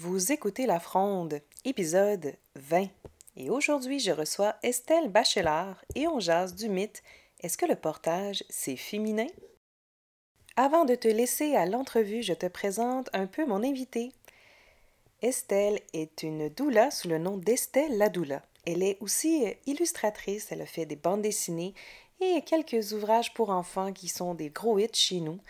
Vous écoutez La Fronde, épisode 20. Et aujourd'hui, je reçois Estelle Bachelard et on jase du mythe Est-ce que le portage, c'est féminin? Avant de te laisser à l'entrevue, je te présente un peu mon invité. Estelle est une doula sous le nom d'Estelle la doula. Elle est aussi illustratrice, elle fait des bandes dessinées et quelques ouvrages pour enfants qui sont des gros hits chez nous.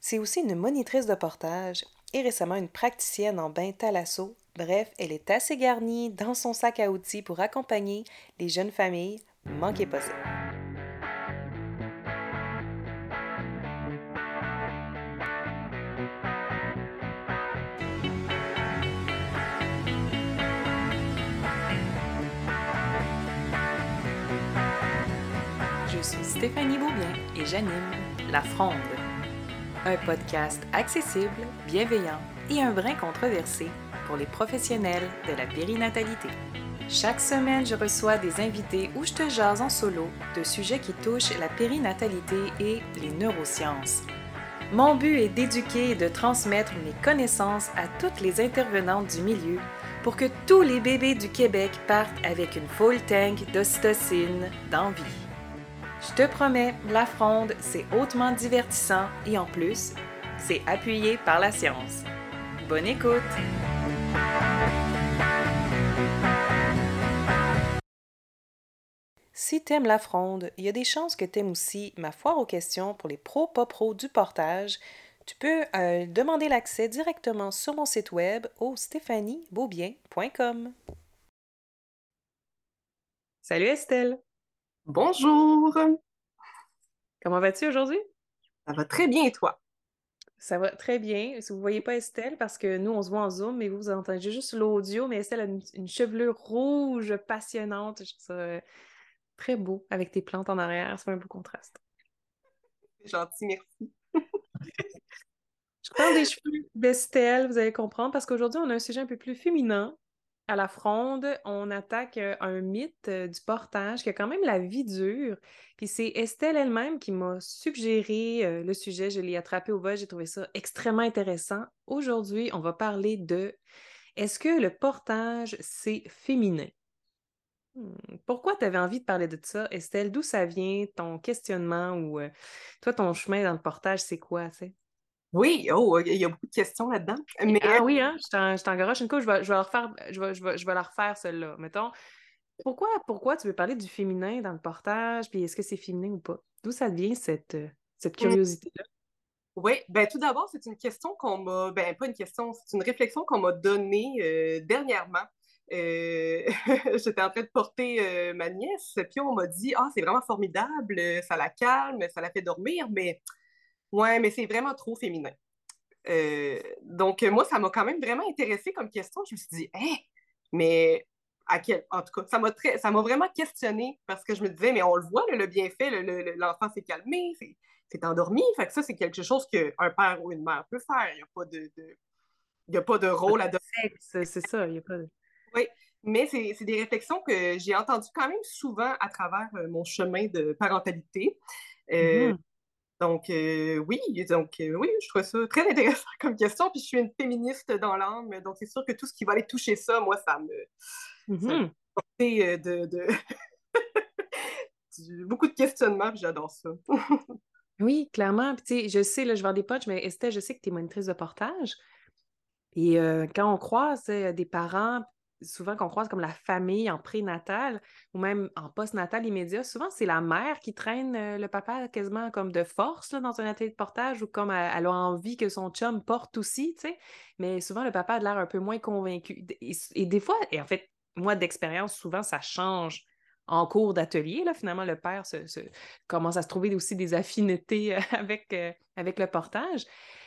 C'est aussi une monitrice de portage et récemment une praticienne en bain thalasso. Bref, elle est assez garnie dans son sac à outils pour accompagner les jeunes familles. Manquez pas ça. Je suis Stéphanie Beaubien et j'anime La Fronde, un podcast accessible, bienveillant et un brin controversé pour les professionnels de la périnatalité. Chaque semaine, je reçois des invités où je te jase en solo de sujets qui touchent la périnatalité et les neurosciences. Mon but est d'éduquer et de transmettre mes connaissances à toutes les intervenantes du milieu pour que tous les bébés du Québec partent avec une full tank d'ocytocine d'envie. Je te promets, la fronde, c'est hautement divertissant et en plus, c'est appuyé par la science. Bonne écoute! Si t'aimes la fronde, il y a des chances que t'aimes aussi ma foire aux questions pour les pros-pas pros du portage. Tu peux euh, demander l'accès directement sur mon site web au stéphaniebeaubien.com. Salut Estelle! Bonjour! Comment vas-tu aujourd'hui? Ça va très bien et toi? Ça va très bien. Si vous ne voyez pas Estelle, parce que nous, on se voit en Zoom, mais vous, vous entendez juste l'audio, mais Estelle a une, une, chevelure rouge passionnante. Je trouve ça euh, très beau avec tes plantes en arrière. C'est un beau contraste. C'est gentil, merci. Je parle des cheveux d'Estelle, vous allez comprendre, parce qu'aujourd'hui, on a un sujet un peu plus féminin. À la fronde, on attaque un mythe du portage qui a quand même la vie dure. Puis c'est Estelle elle-même qui m'a suggéré le sujet. Je l'ai attrapé au vol. J'ai trouvé ça extrêmement intéressant. Aujourd'hui, on va parler de est-ce que le portage, c'est féminin? Hmm, Pourquoi tu avais envie de parler de ça, Estelle? D'où ça vient, ton questionnement ou toi, ton chemin dans le portage, c'est quoi? Oui, oh, il y a beaucoup de questions là-dedans. Mais... Ah oui, hein? Je t'engage une couche, je vais, je vais, la refaire, je vais, je vais, je vais la refaire, celle-là. Mettons, pourquoi, pourquoi tu veux parler du féminin dans le portage, puis est-ce que c'est féminin ou pas? D'où ça vient cette, cette curiosité-là? Oui, ben tout d'abord, c'est une question qu'on m'a, ben pas une question, c'est une réflexion qu'on m'a donnée euh, dernièrement. Euh, J'étais en train de porter euh, ma nièce, puis on m'a dit Ah, c'est vraiment formidable, ça la calme, ça la fait dormir, mais Ouais, mais c'est vraiment trop féminin. Euh, donc, moi, ça m'a quand même vraiment intéressée comme question. Je me suis dit, hé, mais à quel. En tout cas, ça m'a très... ça m'a vraiment questionné parce que je me disais, mais on le voit, le, bienfait, l'enfant s'est calmé, c'est endormi. Fait que ça, c'est quelque chose qu'un père ou une mère peut faire. Il n'y a pas de, Il y a pas de rôle à donner. C'est ça, il n'y a pas de. Oui, mais c'est des réflexions que j'ai entendues quand même souvent à travers euh, mon chemin de parentalité. Euh, mm-hmm. Donc, euh, oui, donc, euh, oui, je trouve ça très intéressant comme question. Puis, je suis une féministe dans l'âme. Donc, c'est sûr que tout ce qui va aller toucher ça, moi, ça me. Ça me euh, de. beaucoup de questionnements, puis j'adore ça. oui, clairement. Puis, tu sais, je sais, là, je vends des potes, mais Estelle, je sais que tu es monitrice de portage. Et quand on croise des parents, souvent qu'on croise comme la famille en prénatal ou même en post-natal immédiat, souvent c'est la mère qui traîne euh, le papa quasiment comme de force dans un atelier de portage ou comme elle, a envie que son chum porte aussi. Mais souvent le papa a l'air un peu moins convaincu. Et, des fois, et en fait, moi d'expérience, souvent ça change en cours d'atelier. Finalement, le père commence à se trouver aussi des affinités euh, avec le portage.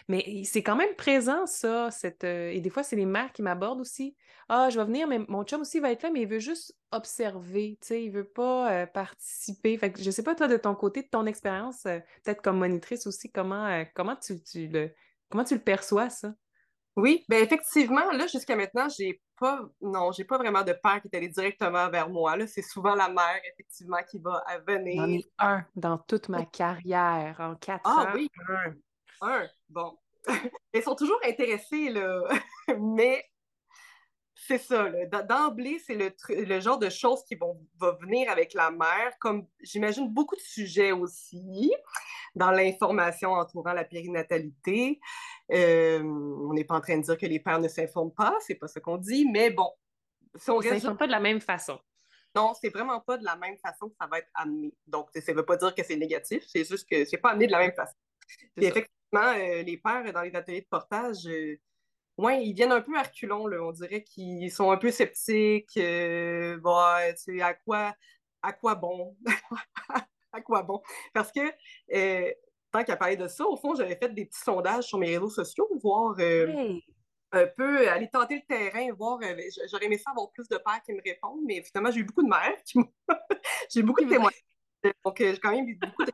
Mais c'est quand même présent, ça. Cette, euh, et des fois, c'est les mères qui m'abordent aussi. Ah, je vais venir, mais mon chum aussi va être là, mais il veut juste observer, tu sais, il veut pas participer. Fait que je sais pas, toi, de ton côté, de ton expérience, peut-être comme monitrice aussi, comment, comment, tu, tu, le, comment tu le perçois, ça? Oui, ben effectivement, là, jusqu'à maintenant, j'ai pas, non, j'ai pas vraiment de père qui est allé directement vers moi. Là, c'est souvent la mère, effectivement, qui va venir. J'en ai un dans toute ma carrière, en quatre ah, ans. Ah oui, un. Un, bon. Ils sont toujours intéressés, là. Mais c'est ça. D'emblée, c'est le, le, genre de choses qui vont va venir avec la mère, comme j'imagine beaucoup de sujets aussi dans l'information entourant la périnatalité. Euh, on n'est pas en train de dire que les pères ne s'informent pas, c'est pas ce qu'on dit, mais bon. Si on ne pas de la même façon. Non, c'est vraiment pas de la même façon que ça va être amené. Donc, ça ne veut pas dire que c'est négatif, c'est juste que c'est pas amené de la même façon. effectivement, euh, les pères dans les ateliers de portage, euh, ouais, ils viennent un peu à là. On dirait qu'ils sont un peu sceptiques. Euh, à quoi, à quoi bon? à quoi bon? Parce que euh, tant qu'à parler de ça, au fond, j'avais fait des petits sondages sur mes réseaux sociaux, voir euh, un peu, aller tenter le terrain, voir. J'aurais aimé ça avoir plus de pères qui me répondent, mais finalement, j'ai eu beaucoup de mères qui J'ai beaucoup de témoignages. Donc, j'ai quand même eu beaucoup de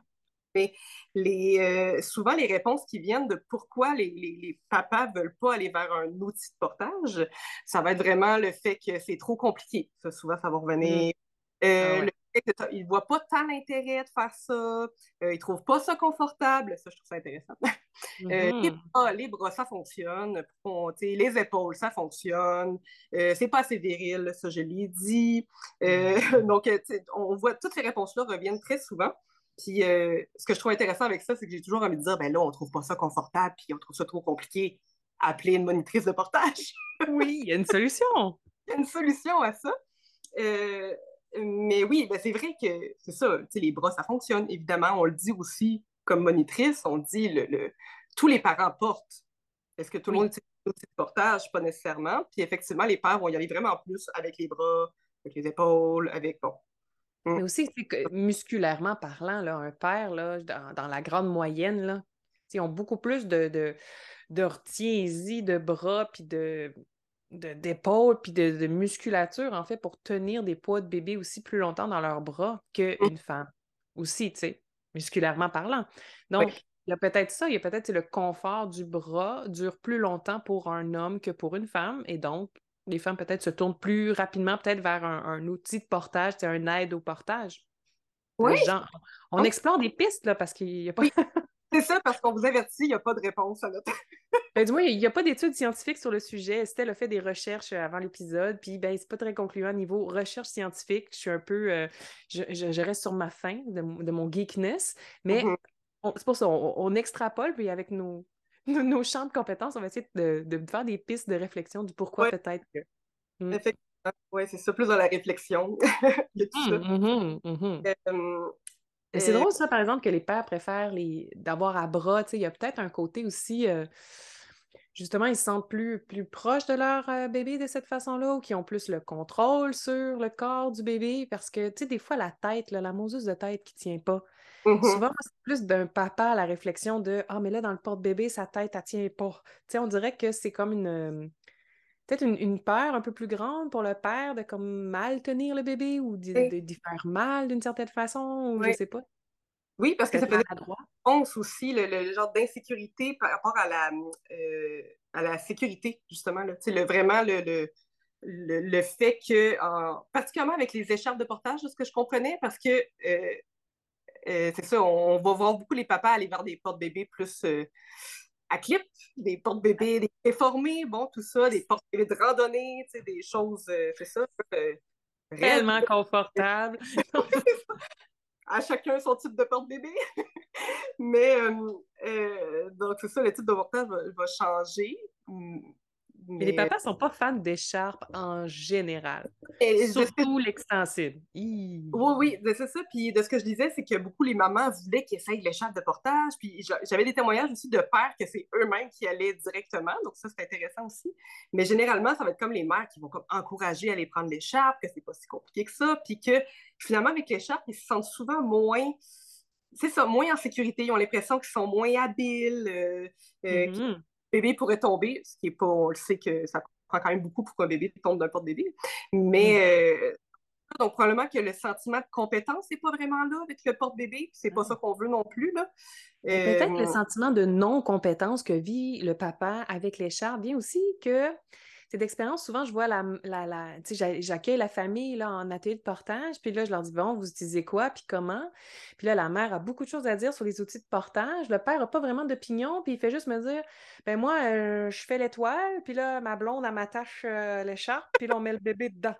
mais les, euh, souvent, les réponses qui viennent de pourquoi les, les, papas ne veulent pas aller vers un outil de portage, ça va être vraiment le fait que c'est trop compliqué. Ça, souvent, ça va revenir. Mm. Euh, ah le fait qu'ils ne voient pas tant l'intérêt de faire ça. Euh, ils ne trouvent pas ça confortable. Ça, je trouve ça intéressant. Mm-hmm. les, bras, ça fonctionne. les épaules, ça fonctionne. c'est pas assez viril, ça, je l'ai dit. Mm. donc, on voit toutes ces réponses-là reviennent très souvent. Puis euh, ce que je trouve intéressant avec ça, c'est que j'ai toujours envie de dire, ben là, on trouve pas ça confortable, puis on trouve ça trop compliqué. Appeler une monitrice de portage. oui, il y a une solution. Il y a une solution à ça. Euh, mais oui, ben c'est vrai que c'est ça, les bras, ça fonctionne. Évidemment, on le dit aussi comme monitrice, on dit le, tous les parents portent. Est-ce que tout le monde utilise le portage? Pas nécessairement. Puis effectivement, les pères vont y aller vraiment plus avec les bras, avec les épaules, avec bon, mais mm. aussi, c'est que musculairement parlant, là, un père, là, dans, la grande moyenne, là, ils ont beaucoup plus de, de, de de bras, puis de d'épaules, puis de, musculature, en fait, pour tenir des poids de bébé aussi plus longtemps dans leurs bras qu'une mm. femme. Aussi, tu sais, musculairement parlant. Donc, il y a peut-être ça, il y a peut-être le confort du bras dure plus longtemps pour un homme que pour une femme, et donc, les femmes peut-être se tournent plus rapidement peut-être vers un, outil de portage, c'est un aide au portage. Oui. on explore des pistes là, parce qu'il n'y a pas. C'est ça, parce qu'on vous avertit, il n'y a pas de réponse à notre. ben, moins, il n'y a pas d'études scientifiques sur le sujet. Estelle a fait des recherches euh, avant l'épisode, puis ben, c'est pas très concluant niveau recherche scientifique. Je suis un peu. Euh, je, reste sur ma fin de, mon geekness, mais mm-hmm. c'est pour ça, on, extrapole, puis avec nos, nos, champs de compétences, on va essayer de, faire des pistes de réflexion du pourquoi peut-être que. Hmm. Effectivement. Oui, c'est ça, plus dans la réflexion. Euh, c'est drôle, ça, par exemple, que les pères préfèrent les... d'avoir à bras. Il y a peut-être un côté aussi. Euh, justement, ils se sentent plus, plus proches de leur euh, bébé de cette façon-là ou qui ont plus le contrôle sur le corps du bébé? Parce que, tu sais, des fois, la tête, la moseuse de tête qui tient pas. Mm-hmm. Souvent, c'est plus d'un papa à la réflexion de Ah, mais là, dans le porte-bébé, sa tête, elle tient pas. Tu on dirait que c'est comme une. Euh, peut-être une, peur un peu plus grande pour le père de comme mal tenir le bébé ou d'y faire mal d'une certaine façon, ou je sais pas. Oui, parce que ça fait pense aussi le, genre d'insécurité par rapport à la, euh, à la sécurité, justement. Là. Le, vraiment le, le, fait que, particulièrement avec les écharpes de portage, ce que je comprenais, parce que euh, euh, c'est ça, on, va voir beaucoup les papas aller vers des portes-bébés plus euh, à clip, des portes-bébés des déformés, bon, tout ça, des portes-bébés de randonnée, des choses, c'est ça. Réellement confortable. à chacun son type de porte-bébé. Mais, donc, c'est ça, le type de portage va, va changer. Mais... les papas sont pas fans d'écharpes en général. Surtout l'extensible. Oui, oui, c'est ça. Puis de ce que je disais, c'est que beaucoup les mamans voulaient qu'ils essayent l'écharpe de portage. Puis j'avais des témoignages aussi de pères que c'est eux-mêmes qui allaient directement. Donc ça, c'est intéressant aussi. Mais généralement, ça va être comme les mères qui vont comme encourager à aller prendre l'écharpe, que c'est pas si compliqué que ça. Puis que finalement, avec l'écharpe, ils se sentent souvent moins c'est ça, moins en sécurité. Ils ont l'impression qu'ils sont moins habiles, euh, euh, mm-hmm bébé pourrait tomber, ce qui est pas, on le sait que ça prend quand même beaucoup pour qu'un bébé tombe d'un porte-bébé. Mais mm. euh, donc probablement que le sentiment de compétence n'est pas vraiment là avec le porte-bébé, c'est pas mm. ça qu'on veut non plus. Là. Peut-être le euh, sentiment de non-compétence que vit le papa avec l'écharpe vient aussi que c'est d'expérience. Souvent, je vois la, la, tu sais, j'accueille la famille là, en atelier de portage, puis là, je leur dis, bon, vous utilisez quoi, puis comment? Puis là, la mère a beaucoup de choses à dire sur les outils de portage. Le père n'a pas vraiment d'opinion, puis il fait juste me dire, ben moi, euh, je fais l'étoile, puis là, ma blonde, elle m'attache euh, l'écharpe, puis là, on met le bébé dedans.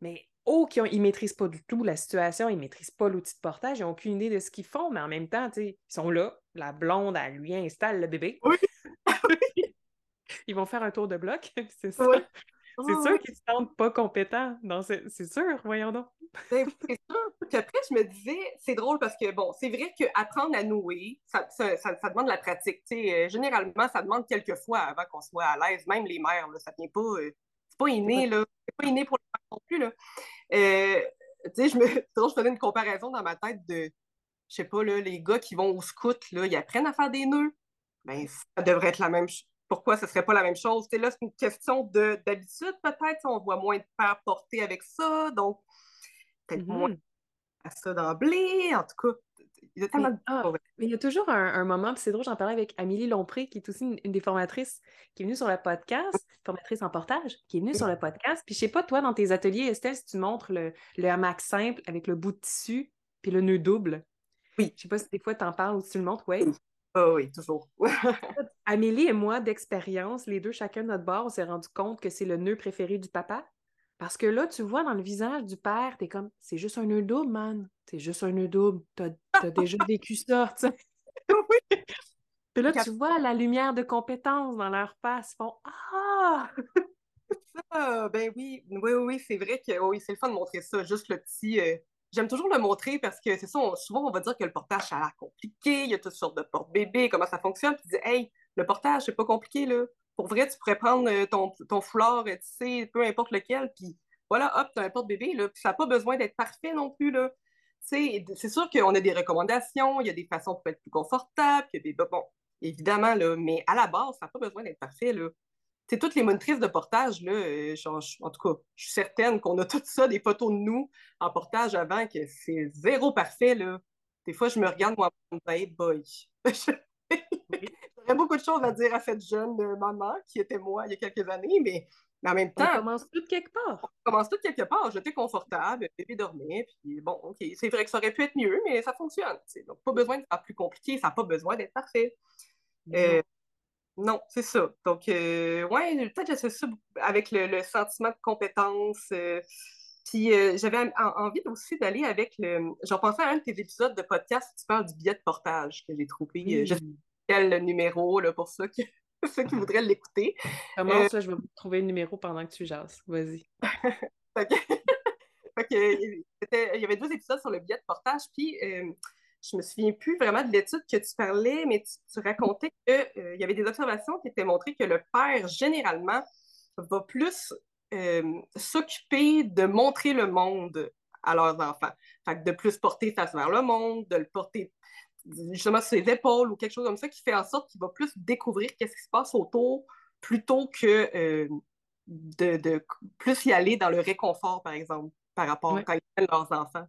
Mais oh, qui ils ne maîtrisent pas du tout la situation, ils ne maîtrisent pas l'outil de portage, ils n'ont aucune idée de ce qu'ils font, mais en même temps, ils sont là, la blonde, elle lui installe le bébé. Oui. Ils vont faire un tour de bloc, c'est ça. C'est sûr qu'ils ne se sentent pas compétents. C'est sûr, voyons donc. Ben c'est sûr. Puis après, je me disais, c'est drôle parce que, bon, c'est vrai qu'apprendre à nouer, ça, ça, ça, demande de la pratique. Euh, généralement, ça demande quelques fois avant qu'on soit à l'aise. Même les mères, là, ça ne vient pas. Euh, c'est pas inné, là. C'est pas inné pour les mères non plus, là. Euh, tu sais, je me. je faisais une comparaison dans ma tête de, je sais pas, là, les gars qui vont au scout, là, ils apprennent à faire des nœuds. Ben, ça devrait être la même chose pourquoi ce ne serait pas la même chose? là, c'est une question d'habitude, peut-être. On voit moins de pères porter avec ça, donc peut-être moins mm-hmm. à ça d'emblée. En tout cas, il y a tellement mais, de... Ah, mais il y a toujours un, moment, puis c'est drôle, j'en parlais avec Amélie Lompré, qui est aussi une, des formatrices qui est venue sur le podcast, formatrice en portage, qui est venue sur le podcast. Puis je sais pas, toi, dans tes ateliers, Estelle, si tu montres le, le hamac simple avec le bout de tissu, puis le nœud double. Oui. Je sais pas si des fois tu en parles ou si tu le montres, oui. Oh oui, toujours. Amélie et moi, d'expérience, les deux, chacun de notre bord, on s'est rendu compte que c'est le nœud préféré du papa. Parce que là, tu vois dans le visage du père, t'es comme, c'est juste un nœud double, man. C'est juste un nœud double. T'as as déjà vécu ça, tu sais. oui. Puis là, tu vois la lumière de compétence dans leur face. Ils font Ah! ça, ben oui, oui, oui, c'est vrai que oui, c'est le fun de montrer ça. Juste le petit, euh, J'aime toujours le montrer parce que c'est ça, souvent on va dire que le portage, ça a l'air compliqué, il y a toutes sortes de porte-bébés, comment ça fonctionne, puis tu dis, hey, le portage, c'est pas compliqué, là. Pour vrai, tu pourrais prendre euh, ton, foulard, tu sais, peu importe lequel, puis voilà, hop, tu as un porte-bébé, là, puis ça n'a pas besoin d'être parfait non plus, là. C'est sûr qu'on a des recommandations, il y a des façons pour être plus confortable, il. Bon, évidemment, là, mais à la base, ça n'a pas besoin d'être parfait, là c'est toutes les monitrices de portage, là, euh, en tout cas, je suis certaine qu'on a tout ça, des photos de nous en portage avant, que c'est zéro parfait. Là. Des fois, je me regarde, moi, hey boy. J'aurais beaucoup de choses à dire à cette jeune euh, maman qui était moi il y a quelques années, mais, en même temps. On commence tout quelque part. On commence tout quelque part. J'étais confortable, le bébé dormait, puis bon, OK, c'est vrai que ça aurait pu être mieux, mais ça fonctionne. Donc, pas besoin de faire plus compliqué, ça n'a pas besoin d'être parfait. Euh, non, c'est ça. Donc, euh, ouais, peut-être j'associe ça avec le, sentiment de compétence. Euh, puis euh, j'avais envie aussi d'aller avec le. J'en pensais à un de tes épisodes de podcast où tu parles du billet de portage que j'ai trouvé. Je sais quel numéro là, pour ceux qui, ceux qui voudraient l'écouter. Comment ça, je vais trouver le numéro pendant que tu jases? Vas-y. il y avait deux épisodes sur le billet de portage. Puis je me souviens plus vraiment de l'étude que tu parlais, mais tu, racontais qu'il euh, y avait des observations qui étaient montrées que le père, généralement, va plus euh, s'occuper de montrer le monde à leurs enfants. Fait de plus porter face vers le monde, de le porter justement sur ses épaules ou quelque chose comme ça qui fait en sorte qu'il va plus découvrir qu'est-ce qui se passe autour plutôt que euh, de, plus y aller dans le réconfort, par exemple, par rapport à quand ils prennent leurs enfants.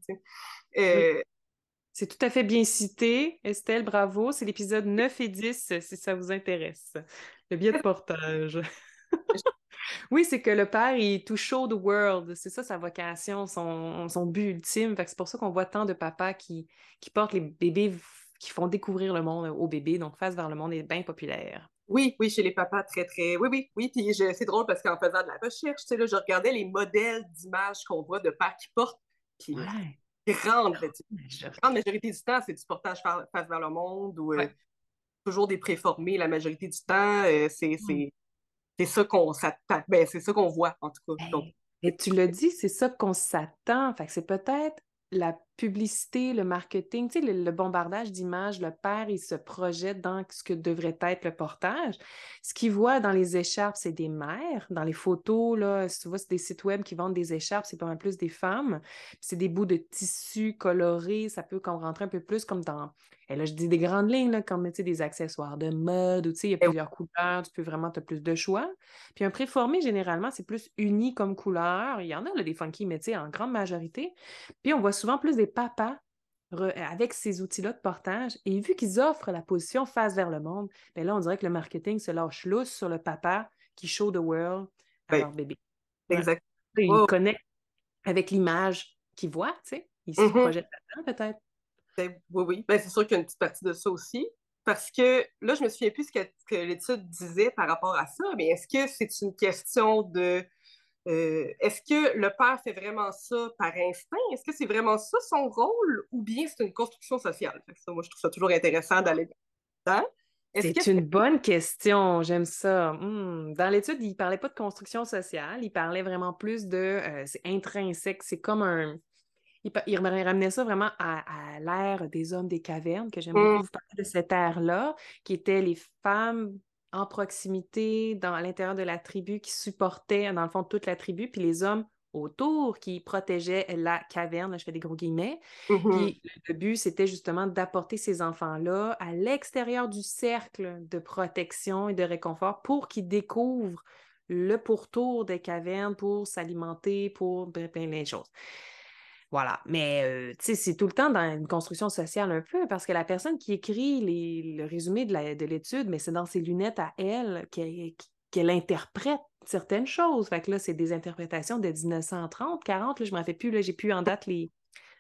C'est tout à fait bien cité. Estelle, bravo. C'est l'épisode 9 et 10, si ça vous intéresse. Le biais de portage. oui, c'est que le père, il to show the world. C'est ça sa vocation, son, son but ultime. c'est pour ça qu'on voit tant de papas qui, qui portent les bébés, qui font découvrir le monde aux bébés. Donc, face vers le monde est bien populaire. Oui, oui, chez les papas, très, très. Oui, oui, oui. Puis c'est drôle parce qu'en faisant de la recherche, tu sais, là, je regardais les modèles d'images qu'on voit de pères qui portent. Puis grande, grande majorité du temps, c'est du portage face vers le monde ou euh, toujours des préformés la majorité du temps. Euh, c'est ça qu'on s'attend. Ben, c'est ça qu'on voit, en tout cas. Et tu l'as dit, c'est ça qu'on s'attend. Fait que c'est peut-être la publicité, le marketing, tu sais, le, bombardage d'images, le père, il se projette dans ce que devrait être le portage. Ce qu'il voit dans les écharpes, c'est des mères. Dans les photos, là, tu vois, c'est des sites web qui vendent des écharpes, c'est pas mal plus des femmes. C'est des bouts de tissu colorés, ça peut comme rentrer un peu plus comme dans et là, je dis des grandes lignes, là, comme des accessoires de mode, ou il y a plusieurs couleurs, tu peux vraiment, tu as plus de choix. Puis un préformé, généralement, c'est plus uni comme couleur. Il y en a là, des funky, mais en grande majorité. Puis on voit souvent plus des papas avec ces outils-là de portage. Et vu qu'ils offrent la position face vers le monde, bien là, on dirait que le marketing se lâche lousse sur le papa qui show the world à leur bébé. Exactement. Ils connectent avec l'image qu'ils voient, tu sais. Ils se mm-hmm. projettent là-dedans, peut-être. Ben, oui, oui. Ben, c'est sûr qu'il y a une petite partie de ça aussi. Parce que là, je me souviens plus ce que, que l'étude disait par rapport à ça, mais est-ce que c'est une question de. Euh, est-ce que le père fait vraiment ça par instinct? Est-ce que c'est vraiment ça son rôle ou bien c'est une construction sociale? moi, je trouve ça toujours intéressant d'aller dedans. C'est une bonne question, j'aime ça. Hmm, dans l'étude, il ne parlait pas de construction sociale, il parlait vraiment plus de euh, c'est intrinsèque, c'est comme un. Il, ramenait ça vraiment à, l'ère des hommes des cavernes, que j'aime beaucoup mmh. vous parler de cette ère-là, qui étaient les femmes en proximité, dans l'intérieur de la tribu, qui supportaient, dans le fond, toute la tribu, puis les hommes autour qui protégeaient la caverne, je fais des gros guillemets. Puis le but, c'était justement d'apporter ces enfants-là à l'extérieur du cercle de protection et de réconfort pour qu'ils découvrent le pourtour des cavernes pour s'alimenter, pour plein, de choses. Voilà. Mais, euh, tu sais, c'est tout le temps dans une construction sociale un peu, parce que la personne qui écrit le résumé de l'étude, mais c'est dans ses lunettes à elle qu'elle interprète certaines choses. Fait que là, c'est des interprétations de 1930, 40, là, je ne m'en fais plus, là, j'ai plus en, date les,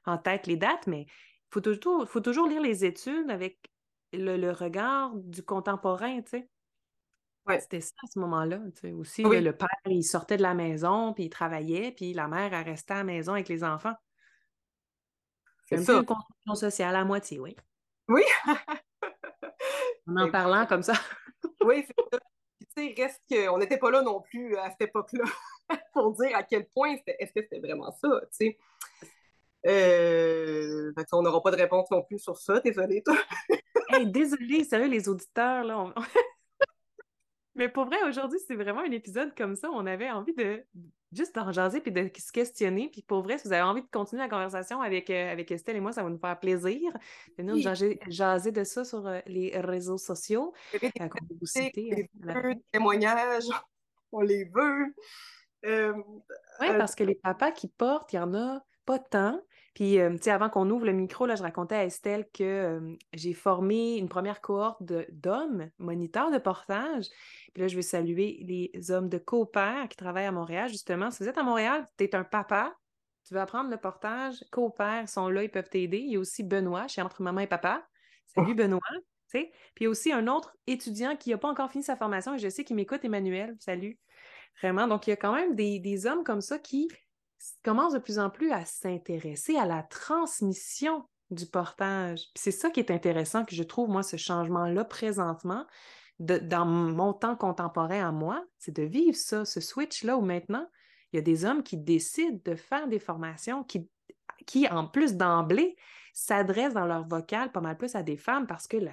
en tête les dates, mais il faut toujours, faut toujours lire les études avec le, regard du contemporain, tu sais. C'était ça à ce moment-là. Aussi, le père, il sortait de la maison, puis il travaillait, puis la mère, elle restait à la maison avec les enfants. C'est un peu une construction sociale à moitié, oui. Oui. en en parlant comme ça. oui, c'est ça reste qu'on n'était pas là non plus à cette époque-là pour dire à quel point est-ce que c'était vraiment ça, tu sais. Euh, on n'aura pas de réponse non plus sur ça, désolé toi. hey, désolé, sérieux, les auditeurs, là, Mais pour vrai, aujourd'hui, c'est vraiment un épisode comme ça. On avait envie de juste d'en jaser puis de se questionner. Puis pour vrai, si vous avez envie de continuer la conversation avec, euh, avec Estelle et moi, ça va nous faire plaisir de nous jaser, de ça sur euh, les réseaux sociaux. Des, témoignages, on les veut. oui, parce que les papas qui portent, il y en a pas tant. Puis, euh, tu sais, avant qu'on ouvre le micro, là, je racontais à Estelle que euh, j'ai formé une première cohorte d'hommes moniteurs de portage. Puis là, je veux saluer les hommes de Coopère qui travaillent à Montréal, justement. Si vous êtes à Montréal, tu es un papa, tu veux apprendre le portage, Coopère sont là, ils peuvent t'aider. Il y a aussi Benoît, chez Entre Maman et Papa. Salut oh. Benoît. sais. Puis il y a aussi un autre étudiant qui n'a pas encore fini sa formation et je sais qu'il m'écoute, Emmanuel. Salut. Vraiment. Donc, il y a quand même des, des hommes comme ça qui commence de plus en plus à s'intéresser à la transmission du portage. c'est ça qui est intéressant, que je trouve, moi, ce changement-là présentement, dans mon temps contemporain à moi, c'est de vivre ça, ce switch-là où maintenant, il y a des hommes qui décident de faire des formations qui, en plus d'emblée, s'adressent dans leur vocal pas mal plus à des femmes parce que la,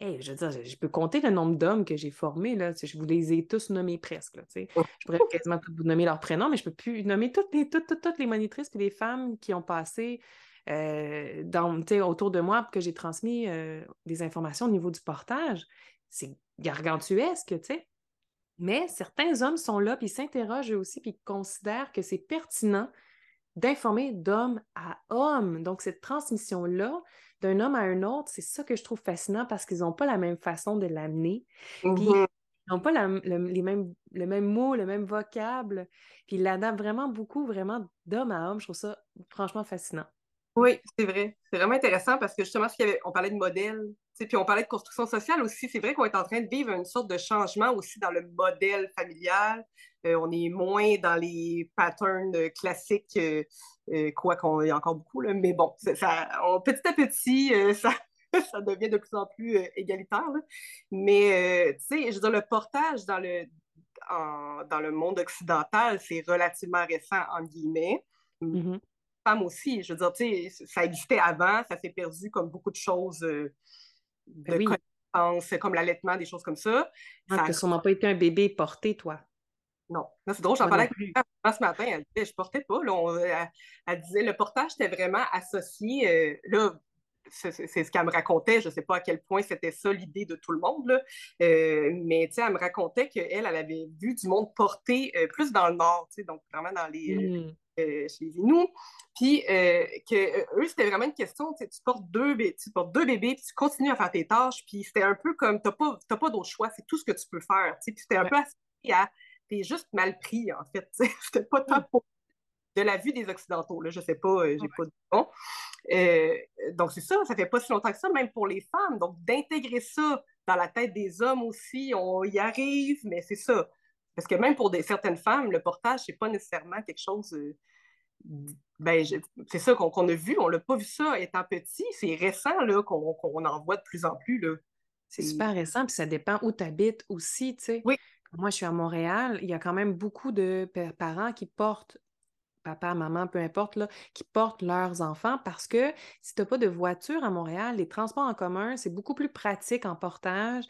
je veux dire, je peux compter le nombre d'hommes que j'ai formés, là. Je vous les ai tous nommés presque, là, Je pourrais quasiment vous nommer leur prénom, mais je ne peux plus nommer toutes les, toutes, toutes, les monitrices et les femmes qui ont passé euh, dans, autour de moi que j'ai transmis euh, des informations au niveau du portage. C'est gargantuesque, tu sais. Mais certains hommes sont là, puis s'interrogent aussi, puis considèrent que c'est pertinent d'informer d'homme à homme. Donc, cette transmission-là, d'un homme à un autre, c'est ça que je trouve fascinant parce qu'ils n'ont pas la même façon de l'amener. Puis mm-hmm. ils n'ont pas le, les mêmes, le même mot, le même vocable. Puis ils l'adaptent vraiment beaucoup, vraiment d'homme à homme. Je trouve ça franchement fascinant. Oui, c'est vrai. C'est vraiment intéressant parce que justement, on parlait de modèle, puis on parlait de construction sociale aussi. C'est vrai qu'on est en train de vivre une sorte de changement aussi dans le modèle familial. Euh, on est moins dans les patterns classiques, euh, euh, quoi qu'on y a encore beaucoup, là, mais bon, ça, petit à petit, ça, ça devient de plus en plus égalitaire. Mais, tu sais, je veux dire, le portage dans le, dans le monde occidental, c'est relativement récent, en guillemets. Mm-hmm. Femmes aussi, je veux dire, tu sais, ça existait avant, ça s'est perdu comme beaucoup de choses de connaissances, comme l'allaitement, des choses comme ça. Ah, ça n'a sûrement pas été un bébé porté, toi. Non. c'est drôle, j'en parlais avec elle ce matin. Elle disait, je portais pas. elle, disait, le portage était vraiment associé. Euh, là, c'est ce qu'elle me racontait. Je ne sais pas à quel point c'était ça l'idée de tout le monde. Là. Euh, mais elle me racontait qu'elle, elle avait vu du monde porter euh, plus dans le nord, donc vraiment dans les, chez les Inuits. Puis que eux, c'était vraiment une question, tu portes deux, tu portes deux bébés, puis tu continues à faire tes tâches. Puis c'était un peu comme, tu n'as pas, pas d'autre choix, c'est tout ce que tu peux faire. Puis c'était un peu à t'es juste mal pris, en fait. C'était pas tant pour de la vue des Occidentaux. Là, je sais pas, euh, j'ai pas de. Euh, donc, c'est ça, ça fait pas si longtemps que ça, même pour les femmes. Donc, d'intégrer ça dans la tête des hommes aussi, on y arrive, mais c'est ça. Parce que même pour des, certaines femmes, le portage, c'est pas nécessairement quelque chose. Euh, ben, c'est ça qu'on a vu, on l'a pas vu ça étant petit. C'est récent qu'on en voit de plus en plus. C'est super récent, puis ça dépend où tu habites aussi. Oui. Moi, je suis à Montréal, il y a quand même beaucoup de parents qui portent papa, maman, peu importe, là, qui portent leurs enfants parce que si tu n'as pas de voiture à Montréal, les transports en commun, c'est beaucoup plus pratique en portage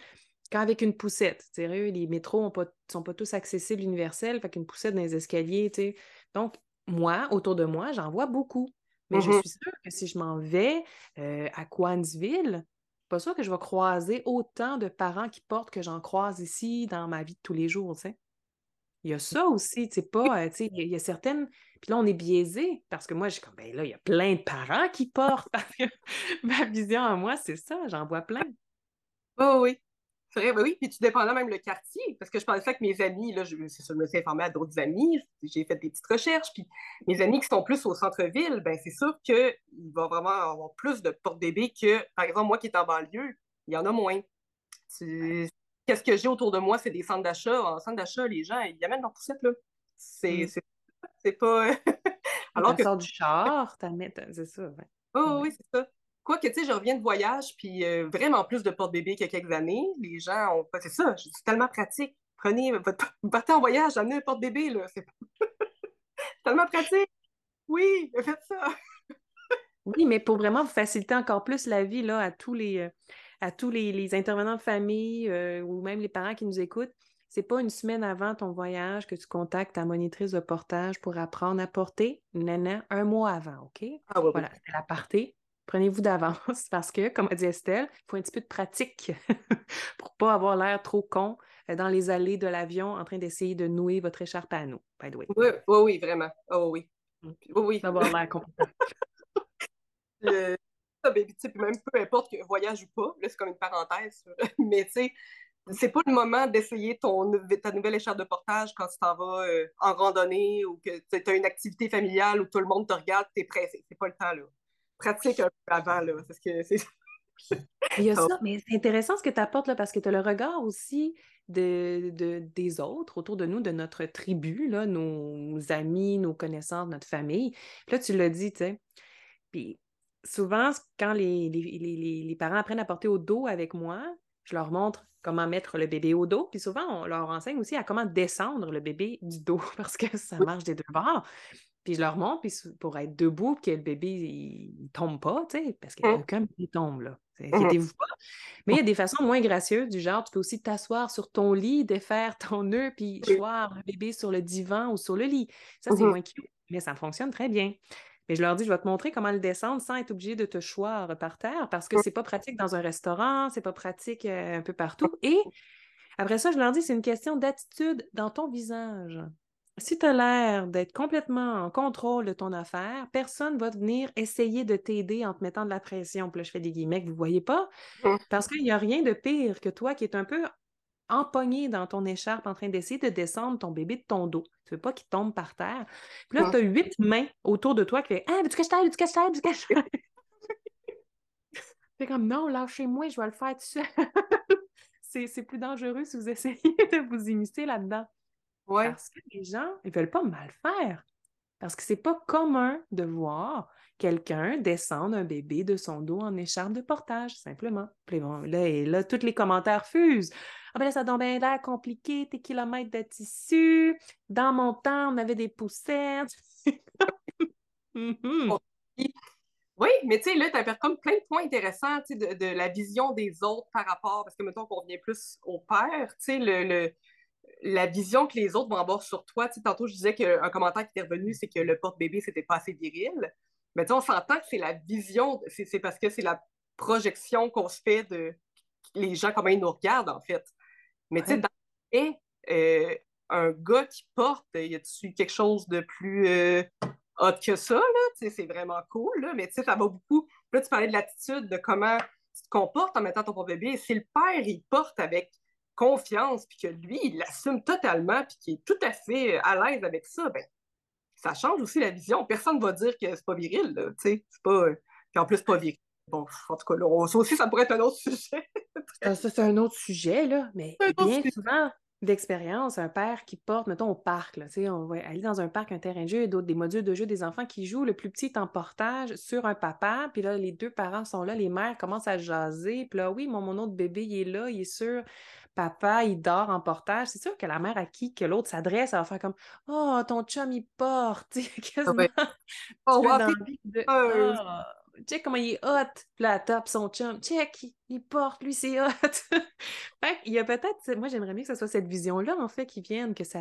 qu'avec une poussette. Sérieux, les métros ne sont pas tous accessibles universels, fait qu'une poussette dans les escaliers, tu Donc, moi, autour de moi, j'en vois beaucoup. Mais je mm-hmm. suis sûre que si je m'en vais euh, à Coansville, pas sûr que je vais croiser autant de parents qui portent que j'en croise ici dans ma vie de tous les jours, tu sais. Il y a ça aussi, tu sais, pas, euh, tu sais, il y, a certaines... Puis là, on est biaisé, parce que moi, je suis comme, ben là, il y a plein de parents qui portent, parce que ma vision à moi, c'est ça, j'en vois plein. Oh oui, c'est vrai, ben oui, puis tu dépends même le quartier, parce que je pensais que mes amis, là, je, je me suis informée à d'autres amis, j'ai fait des petites recherches, puis mes amis qui sont plus au centre-ville, ben c'est sûr qu'il va vraiment avoir plus de porte-bébés que, par exemple, moi qui est en banlieue, il y en a moins qu'est-ce que j'ai autour de moi, c'est des centres d'achat. En centre d'achat, les gens, ils amènent leur poussette, là. C'est mm. pas. Alors que. du char, c'est ça. Oh, oui, c'est ça. Quoi que, tu sais, je reviens de voyage, puis euh, vraiment plus de porte-bébé qu'il y a quelques années. Les gens ont. C'est ça, c'est tellement pratique. Prenez votre. Partez en voyage, amenez un porte-bébé, là. C'est tellement pratique. Oui, faites ça. oui, mais pour vraiment vous faciliter encore plus la vie, là, à tous les. Euh, à tous les, intervenants de famille euh, ou même les parents qui nous écoutent, c'est pas une semaine avant ton voyage que tu contactes ta monitrice de portage pour apprendre à porter. Nana, un mois avant, OK? Ah, voilà, c'est la partie. Prenez-vous d'avance parce que, comme a dit Estelle, il faut un petit peu de pratique pour pas avoir l'air trop con euh, dans les allées de l'avion en train d'essayer de nouer votre écharpe à nous, by the way. Oui, oui, oui vraiment. Oh oui. Mm. Oui, oui. D'avoir l'air compétent. même peu importe que voyage ou pas, là, c'est comme une parenthèse, mais tu sais, c'est pas le moment d'essayer ton, ta nouvelle écharpe de portage quand tu t'en vas euh, en randonnée ou que tu as une activité familiale où tout le monde te regarde, tu es pressé. C'est pas le temps, là. Pratique un peu avant, là. Que. Il y a ça, mais c'est intéressant ce que tu apportes là, parce que tu as le regard aussi de, de, des autres autour de nous, de notre tribu, là, nos amis, nos connaissances, notre famille. Puis là, tu l'as dit, tu sais. Puis souvent, quand les, parents apprennent à porter au dos avec moi, je leur montre comment mettre le bébé au dos. Puis souvent, on leur enseigne aussi à comment descendre le bébé du dos parce que ça marche des deux bords. Puis je leur montre puis pour être debout, que le bébé ne tombe pas, tu sais, parce qu'il n'y a mmh. aucun bébé tombe, là. Mmh. Inquiétez-vous pas. Mais il y a des façons moins gracieuses, du genre, tu peux aussi t'asseoir sur ton lit, défaire ton nœud, puis choir le bébé sur le divan ou sur le lit. Ça, c'est mmh moins cute, mais ça fonctionne très bien. Et je leur dis, je vais te montrer comment le descendre sans être obligé de te choir par terre parce que c'est pas pratique dans un restaurant, c'est pas pratique euh, un peu partout. Et après ça, je leur dis, c'est une question d'attitude dans ton visage. Si tu as l'air d'être complètement en contrôle de ton affaire, personne va venir essayer de t'aider en te mettant de la pression. Puis là, je fais des guillemets que vous ne voyez pas. Mmh. Parce qu'il n'y a rien de pire que toi qui es un peu empogné dans ton écharpe en train d'essayer de descendre ton bébé de ton dos. Tu veux pas qu'il tombe par terre. Puis là, tu as huit mains autour de toi qui font Ah, que je t'aide, veux-tu que je t'aide? C'est comme non, lâchez-moi, je vais le faire tout seul. c'est plus dangereux si vous essayez de vous immiscer là-dedans. Ouais. Parce que les gens, ils veulent pas mal faire. Parce que c'est pas commun de voir quelqu'un descendre un bébé de son dos en écharpe de portage, simplement. Puis là, et là, tous les commentaires fusent. Ah ben là, ça donne bien l'air compliqué, tes kilomètres de tissu. Dans mon temps, on avait des poussettes. Mm-hmm. Oui, mais tu sais, là, tu as comme plein de points intéressants de, de, la vision des autres par rapport, parce que mettons qu'on revient plus au père, tu sais, le, la vision que les autres vont avoir sur toi. Tu sais, tantôt, je disais qu'un commentaire qui était revenu, c'est que le porte-bébé, c'était pas assez viril. Mais tu sais, on s'entend que c'est la vision, c'est parce que c'est la projection qu'on se fait de les gens, comment ils nous regardent, en fait. Mais tu sais, dans euh, un gars qui porte, y a-tu quelque chose de plus euh, hot que ça, là? Tu sais, c'est vraiment cool, là, mais tu sais, ça va beaucoup. Là, tu parlais de l'attitude, de comment tu te comportes en mettant ton bébé. Si le père, il porte avec confiance, puis que lui, il l'assume totalement, puis qu'il est tout à fait à l'aise avec ça, ben, ça change aussi la vision. Personne ne va dire que c'est pas viril, tu sais. C'est pas. Puis en plus, pas viril. Bon, en tout cas, là, ça aussi, ça pourrait être un autre sujet. ça, c'est un autre sujet, là. Mais bien souvent, d'expérience, un père qui porte, mettons, au parc, là, on va aller dans un parc, un terrain de jeu, d'autres, des modules de jeu, des enfants qui jouent, le plus petit est en portage sur un papa, puis là, les deux parents sont là, les mères commencent à jaser, puis là, oui, mon, mon autre bébé, il est là, il est sûr, papa, il dort en portage. C'est sûr que la mère à qui que l'autre s'adresse, elle va faire comme Oh, ton chum, il porte, quasiment. Oh, check comment il est hot. Puis là, son chum. Check, il, porte, lui, c'est hot. fait il y a peut-être, moi, j'aimerais bien que ce soit cette vision-là, en fait, qui vienne, que ça,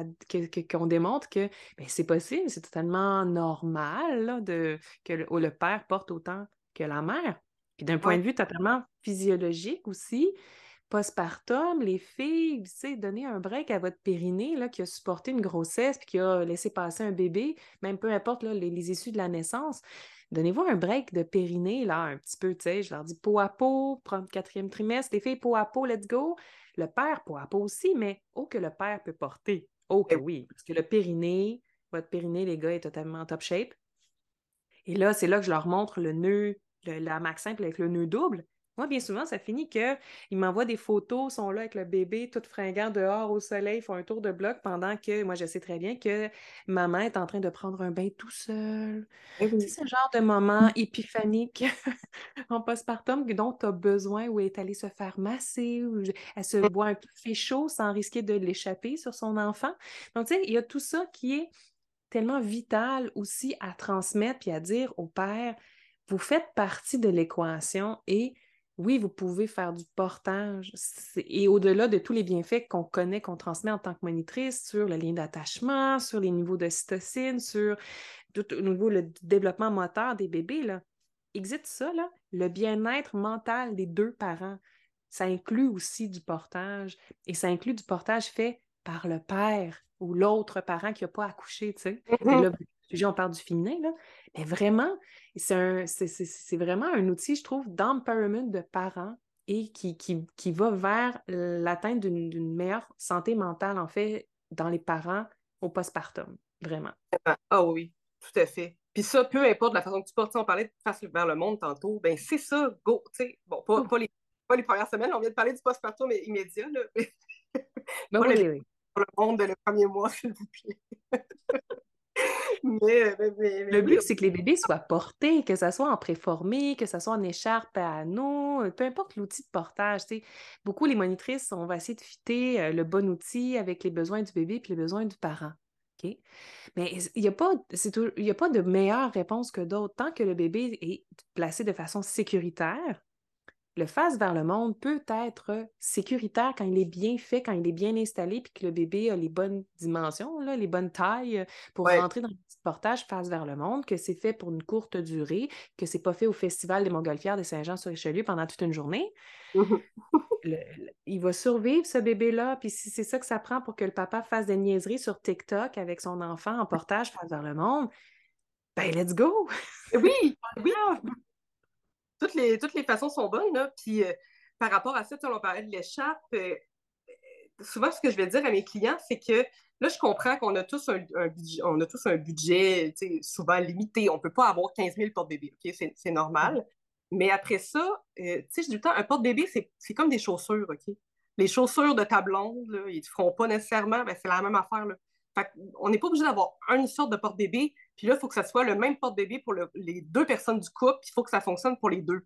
qu'on démontre que ben, c'est possible, c'est totalement normal de, que le, père porte autant que la mère. Puis d'un point de vue totalement physiologique aussi, postpartum, les filles, tu sais, donner un break à votre périnée là, qui a supporté une grossesse puis qui a laissé passer un bébé, même peu importe là, les, issues de la naissance. Donnez-vous un break de périnée, là, un petit peu, tu sais, je leur dis peau à peau, quatrième trimestre, les filles peau à peau, let's go. Le père, peau à peau aussi, mais oh que le père peut porter. Oh que oui, parce que le périnée, votre périnée, les gars, est totalement en top shape. Et là, c'est là que je leur montre le nœud, la max simple avec le nœud double. Moi, bien souvent, ça finit qu'ils m'envoient des photos, sont là avec le bébé, tout fringant dehors au soleil, font un tour de bloc pendant que moi, je sais très bien que maman est en train de prendre un bain tout seul. Eh c'est ce genre de moment épiphanique en postpartum dont tu as besoin ou est allée se faire masser ou elle se boit un café chaud sans risquer de l'échapper sur son enfant. Donc, tu sais, il y a tout ça qui est tellement vital aussi à transmettre puis à dire au père, vous faites partie de l'équation et oui, vous pouvez faire du portage. Et au-delà de tous les bienfaits qu'on connaît, qu'on transmet en tant que monitrice sur le lien d'attachement, sur les niveaux de cytocine, sur tout au niveau du développement moteur des bébés, là, existe ça, là, le bien-être mental des deux parents. Ça inclut aussi du portage. Et ça inclut du portage fait par le père ou l'autre parent qui n'a pas accouché, tu sais. On parle du féminin, là. Mais vraiment, c'est vraiment un outil, je trouve, d'empowerment de parents et qui, qui, va vers l'atteinte d'une meilleure santé mentale, en fait, dans les parents au postpartum, vraiment. Ah oui, tout à fait. Puis ça, peu importe la façon que tu portes, on parlait de face vers le monde tantôt, ben c'est ça, go, tu sais, bon, pas, pas, les, pas, les, premières semaines, on vient de parler du postpartum immédiat, là, mais ben oui, oui. Pour le monde de le premier mois, s'il vous plaît. Le but, c'est que les bébés soient portés, que ça soit en préformé, que ça soit en écharpe à anneau, peu importe l'outil de portage. Beaucoup, les monitrices, on va essayer de fitter euh, le bon outil avec les besoins du bébé et les besoins du parent. Mais il n'y a, pas, a pas de meilleure réponse que d'autres. Tant que le bébé est placé de façon sécuritaire, le face vers le monde peut être sécuritaire quand il est bien fait, quand il est bien installé, puis que le bébé a les bonnes dimensions, les bonnes tailles pour rentrer dans le petit portage face vers le monde, que c'est fait pour une courte durée, que c'est pas fait au Festival des Montgolfières de Saint-Jean-sur-Richelieu pendant toute une journée. il va survivre, ce bébé-là, puis si c'est ça que ça prend pour que le papa fasse des niaiseries sur TikTok avec son enfant en portage face vers le monde, ben let's go! Oui, oui! Toutes les, toutes les façons sont bonnes. Là. Puis euh, par rapport à ça, on parlait de l'écharpe. Euh, souvent, ce que je vais dire à mes clients, c'est que là, je comprends qu'on a tous un, budget, on a tous un budget souvent limité. On ne peut pas avoir 15 000 porte-bébés. C'est normal. Mais après ça, euh, tu sais, dis temps, un porte-bébé, c'est comme des chaussures. OK? Les chaussures de ta blonde, ils ne te feront pas nécessairement, ben, c'est la même affaire. Là. On n'est pas obligé d'avoir une sorte de porte-bébé. Puis là, il faut que ça soit le même porte-bébé pour les deux personnes du couple, il faut que ça fonctionne pour les deux.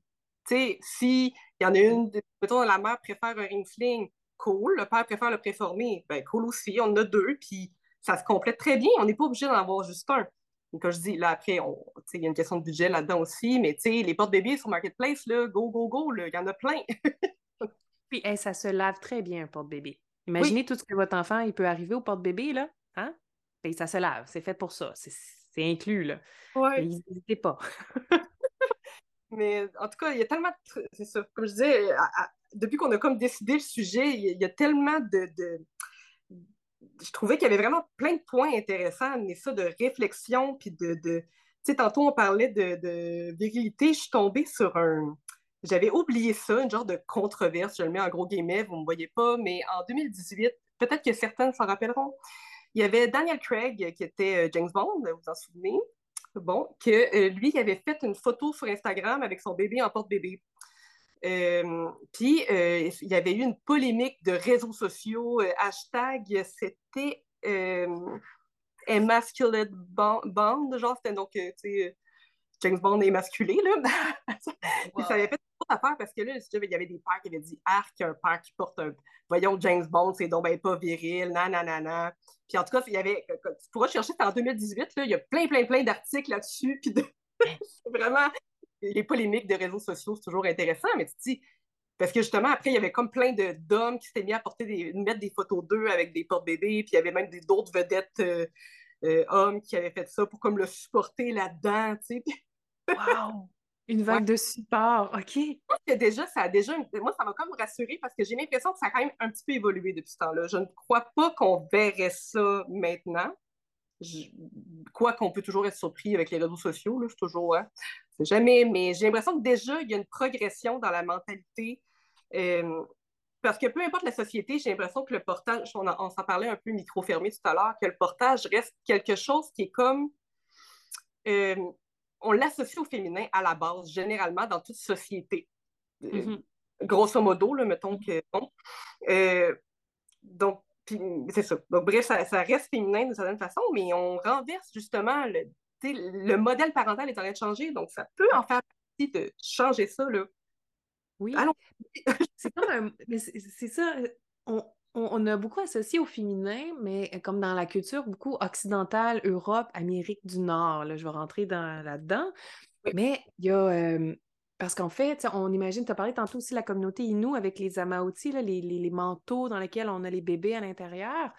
Tu sais, s'il y en a une, mettons, la mère préfère un ring fling, cool. Le père préfère le préformé, ben cool aussi. On en a deux, puis ça se complète très bien. On n'est pas obligé d'en avoir juste un. comme je dis, là, après, il y a une question de budget là-dedans aussi, mais tu sais, les porte-bébés sur Marketplace, là, go, go, go, il y en a plein. puis, ça se lave très bien, un porte-bébé. Imaginez tout ce que votre enfant, il peut arriver au porte-bébé, là, hein? Et ça se lave, c'est fait pour ça. C'est inclus, là. Ouais. N'hésitez pas. Mais en tout cas, il y a tellement C'est ça. Comme je disais, depuis qu'on a comme décidé le sujet, il y, a, tellement de, Je trouvais qu'il y avait vraiment plein de points intéressants, mais ça, de réflexion, puis de. Tu sais, tantôt, on parlait de, de virilité. Je suis tombée sur un, j'avais oublié ça, une genre de controverse, je le mets en gros guillemets, vous ne me voyez pas, mais en 2018, peut-être que certaines s'en rappelleront, il y avait Daniel Craig qui était James Bond, vous vous en souvenez, bon, que lui, il avait fait une photo sur Instagram avec son bébé en porte-bébé. Euh, puis, euh, il y avait eu une polémique de réseaux sociaux. Euh, hashtag, c'était Emasculate Bond, genre, c'était donc, tu sais, James Bond émasculé, là. puis ça avait fait toute affaire parce que là, il y avait des pères qui avaient dit Arc, un père qui porte un. Voyons, James Bond, c'est donc ben pas viril, nanana. Puis en tout cas, il y avait. Tu pourras chercher, en 2018, là, il y a plein, plein, plein d'articles là-dessus. Puis vraiment les polémiques de réseaux sociaux, c'est toujours intéressant, mais tu te dis, parce que justement, après, il y avait comme plein d'hommes qui s'étaient mis à porter des, mettre des photos d'eux avec des portes-bébés, puis il y avait même d'autres vedettes euh, euh, hommes qui avaient fait ça pour comme le supporter là-dedans, tu sais. wow! Une vague de support, OK. déjà, ça a déjà, moi, ça m'a comme rassuré parce que j'ai l'impression que ça a quand même un petit peu évolué depuis ce temps-là. Je ne crois pas qu'on verrait ça maintenant. quoi qu'on peut toujours être surpris avec les réseaux sociaux, là, je toujours, hein, c'est jamais, mais j'ai l'impression que déjà, il y a une progression dans la mentalité. Euh, parce que peu importe la société, j'ai l'impression que le portage, on, s'en parlait un peu micro-fermé tout à l'heure, que le portage reste quelque chose qui est comme. Euh, on l'associe au féminin à la base, généralement, dans toute société. Euh, mm-hmm. grosso modo, là, mettons que. Bon. donc, c'est ça. Donc, bref, ça, ça, reste féminin d'une certaine façon, mais on renverse justement le, le modèle parental est en train de changer, donc ça peut en faire partie de changer ça. Là. Oui. c'est comme c'est ça. On, a beaucoup associé au féminin, mais comme dans la culture beaucoup occidentale, Europe, Amérique du Nord, là, je vais rentrer dans, là-dedans. Mais il y a. Euh, parce qu'en fait, on imagine, tu as parlé tantôt aussi de la communauté Innu avec les Amaoti, les, les, manteaux dans lesquels on a les bébés à l'intérieur.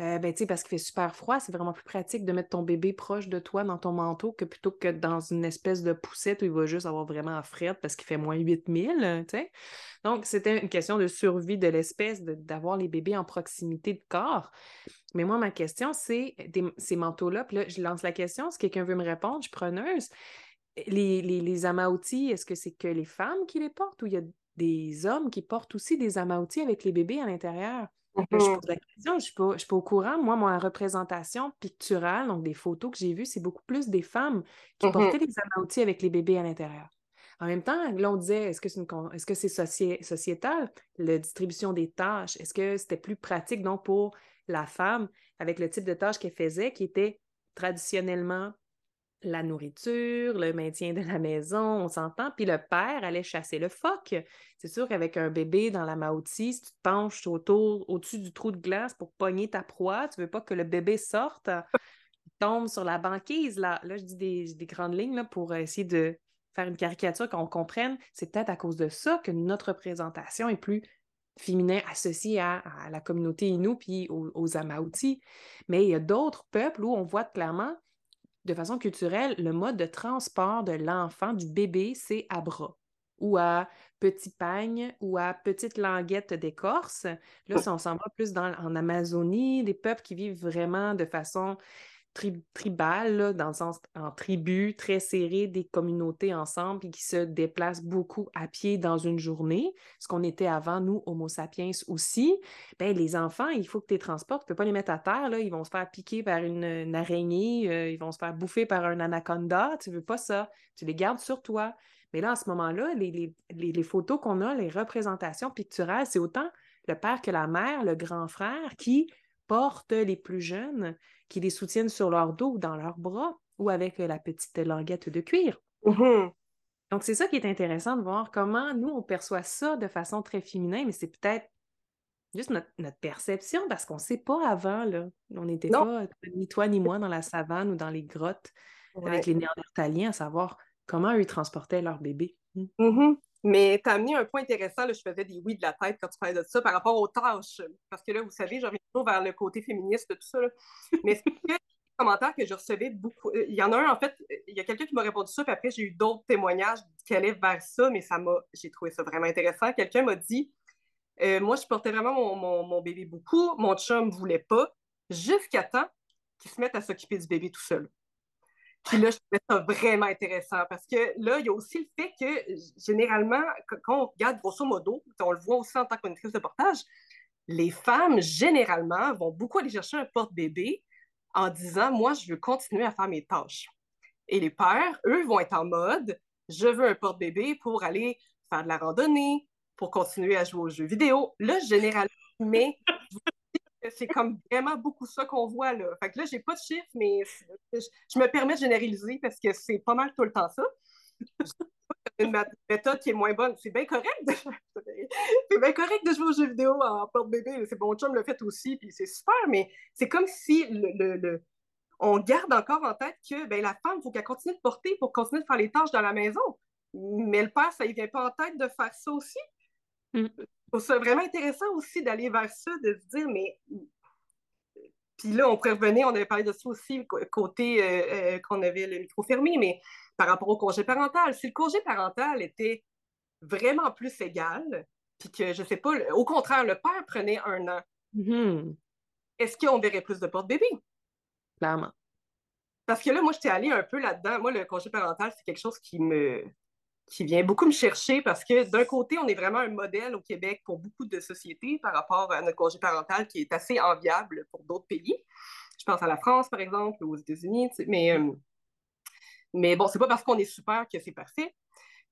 Euh, ben, parce qu'il fait super froid, c'est vraiment plus pratique de mettre ton bébé proche de toi dans ton manteau que plutôt que dans une espèce de poussette où il va juste avoir vraiment frais parce qu'il fait moins 8000, sais. Donc, c'était une question de survie de l'espèce, d'avoir les bébés en proximité de corps. Mais moi, ma question, c'est ces manteaux-là, puis là, je lance la question, si quelqu'un veut me répondre, je suis preneuse. Les, les, les est-ce que c'est que les femmes qui les portent ou il y a des hommes qui portent aussi des amaoutis avec les bébés à l'intérieur? Je pose la question, je ne suis, pas au courant. Moi, ma représentation picturale, donc des photos que j'ai vues, c'est beaucoup plus des femmes qui mhm. portaient des amoutis avec les bébés à l'intérieur. En même temps, là, on disait, est-ce que c'est est -ce c'est sociétal, la distribution des tâches? Est-ce que c'était plus pratique donc pour la femme avec le type de tâches qu'elle faisait qui était traditionnellement la nourriture, le maintien de la maison, on s'entend. Puis le père allait chasser le phoque. C'est sûr qu'avec un bébé dans la si tu te penches autour, au-dessus du trou de glace pour pogner ta proie, tu veux pas que le bébé sorte, il tombe sur la banquise. Là, là je dis des, grandes lignes pour essayer de faire une caricature qu'on comprenne. C'est peut-être à cause de ça que notre représentation est plus féminin associé à, la communauté Innu puis aux, aux Amaoutis. Mais il y a d'autres peuples où on voit clairement de façon culturelle, le mode de transport de l'enfant, du bébé, c'est à bras ou à petit pagne ou à petite languette d'écorce. Là, si on s'en va plus dans, en Amazonie, des peuples qui vivent vraiment de façon tribal, dans le sens en tribu, très serré, des communautés ensemble, et qui se déplacent beaucoup à pied dans une journée, ce qu'on était avant, nous, Homo sapiens aussi, ben, les enfants, il faut que tu les transportes, tu ne peux pas les mettre à terre, ils vont se faire piquer par une, araignée, euh, ils vont se faire bouffer par un anaconda, tu veux pas ça, tu les gardes sur toi. Mais là, en ce moment-là, les, les photos qu'on a, les représentations picturales, c'est autant le père que la mère, le grand frère qui portent les plus jeunes, qui les soutiennent sur leur dos ou dans leurs bras ou avec la petite languette de cuir. Mm-hmm. Donc, c'est ça qui est intéressant de voir comment nous, on perçoit ça de façon très féminin, mais c'est peut-être juste notre, perception parce qu'on ne sait pas avant. Là. On n'était pas, ni toi ni moi, dans la savane ou dans les grottes avec les Néandertaliens à savoir comment eux transportaient leurs bébés. Hmm. Mais tu as amené un point intéressant, là, je faisais des oui de la tête quand tu parlais de ça par rapport aux tâches. Parce que là, vous savez, je reviens toujours vers le côté féministe de tout ça. Mais c'est que commentaires que je recevais beaucoup. Il y en a un, en fait, il y a quelqu'un qui m'a répondu ça, puis après, j'ai eu d'autres témoignages qui allaient vers ça, mais ça m'a. J'ai trouvé ça vraiment intéressant. Quelqu'un m'a dit euh, Moi, je portais vraiment mon, mon, bébé beaucoup, mon chum ne voulait pas, jusqu'à temps qu'il se mette à s'occuper du bébé tout seul. Puis là, je trouvais ça vraiment intéressant parce que là, il y a aussi le fait que généralement, quand on regarde grosso modo, on le voit aussi en tant que de portage, les femmes, généralement, vont beaucoup aller chercher un porte-bébé en disant Moi, je veux continuer à faire mes tâches. Et les pères, eux, vont être en mode Je veux un porte-bébé pour aller faire de la randonnée, pour continuer à jouer aux jeux vidéo. Là, généralement, mais c'est comme vraiment beaucoup ça qu'on voit là. Fait que là, j'ai pas de chiffres, mais je, me permets de généraliser parce que c'est pas mal tout le temps ça. une méthode qui est moins bonne. C'est bien correct de... c'est bien correct de jouer aux jeux vidéo en porte-bébé. C'est bon chum le fait aussi, puis c'est super, mais c'est comme si le, on garde encore en tête que ben, la femme, il faut qu'elle continue de porter pour continuer de faire les tâches dans la maison. Mais le père, ça ne vient pas en tête de faire ça aussi. Mm. C'est vraiment intéressant aussi d'aller vers ça, de se dire, mais. Puis là, on pourrait revenir, on avait parlé de ça aussi, côté euh, euh, qu'on avait le micro fermé, mais par rapport au congé parental, si le congé parental était vraiment plus égal, puis que, je sais pas, au contraire, le père prenait un an, mm-hmm. est-ce qu'on verrait plus de porte-bébé? Clairement. Parce que là, moi, j'étais allée un peu là-dedans. Moi, le congé parental, c'est quelque chose qui me, qui vient beaucoup me chercher parce que d'un côté, on est vraiment un modèle au Québec pour beaucoup de sociétés par rapport à notre congé parental qui est assez enviable pour d'autres pays. Je pense à la France, par exemple, aux États-Unis, mais, euh, mais bon, c'est pas parce qu'on est super que c'est parfait.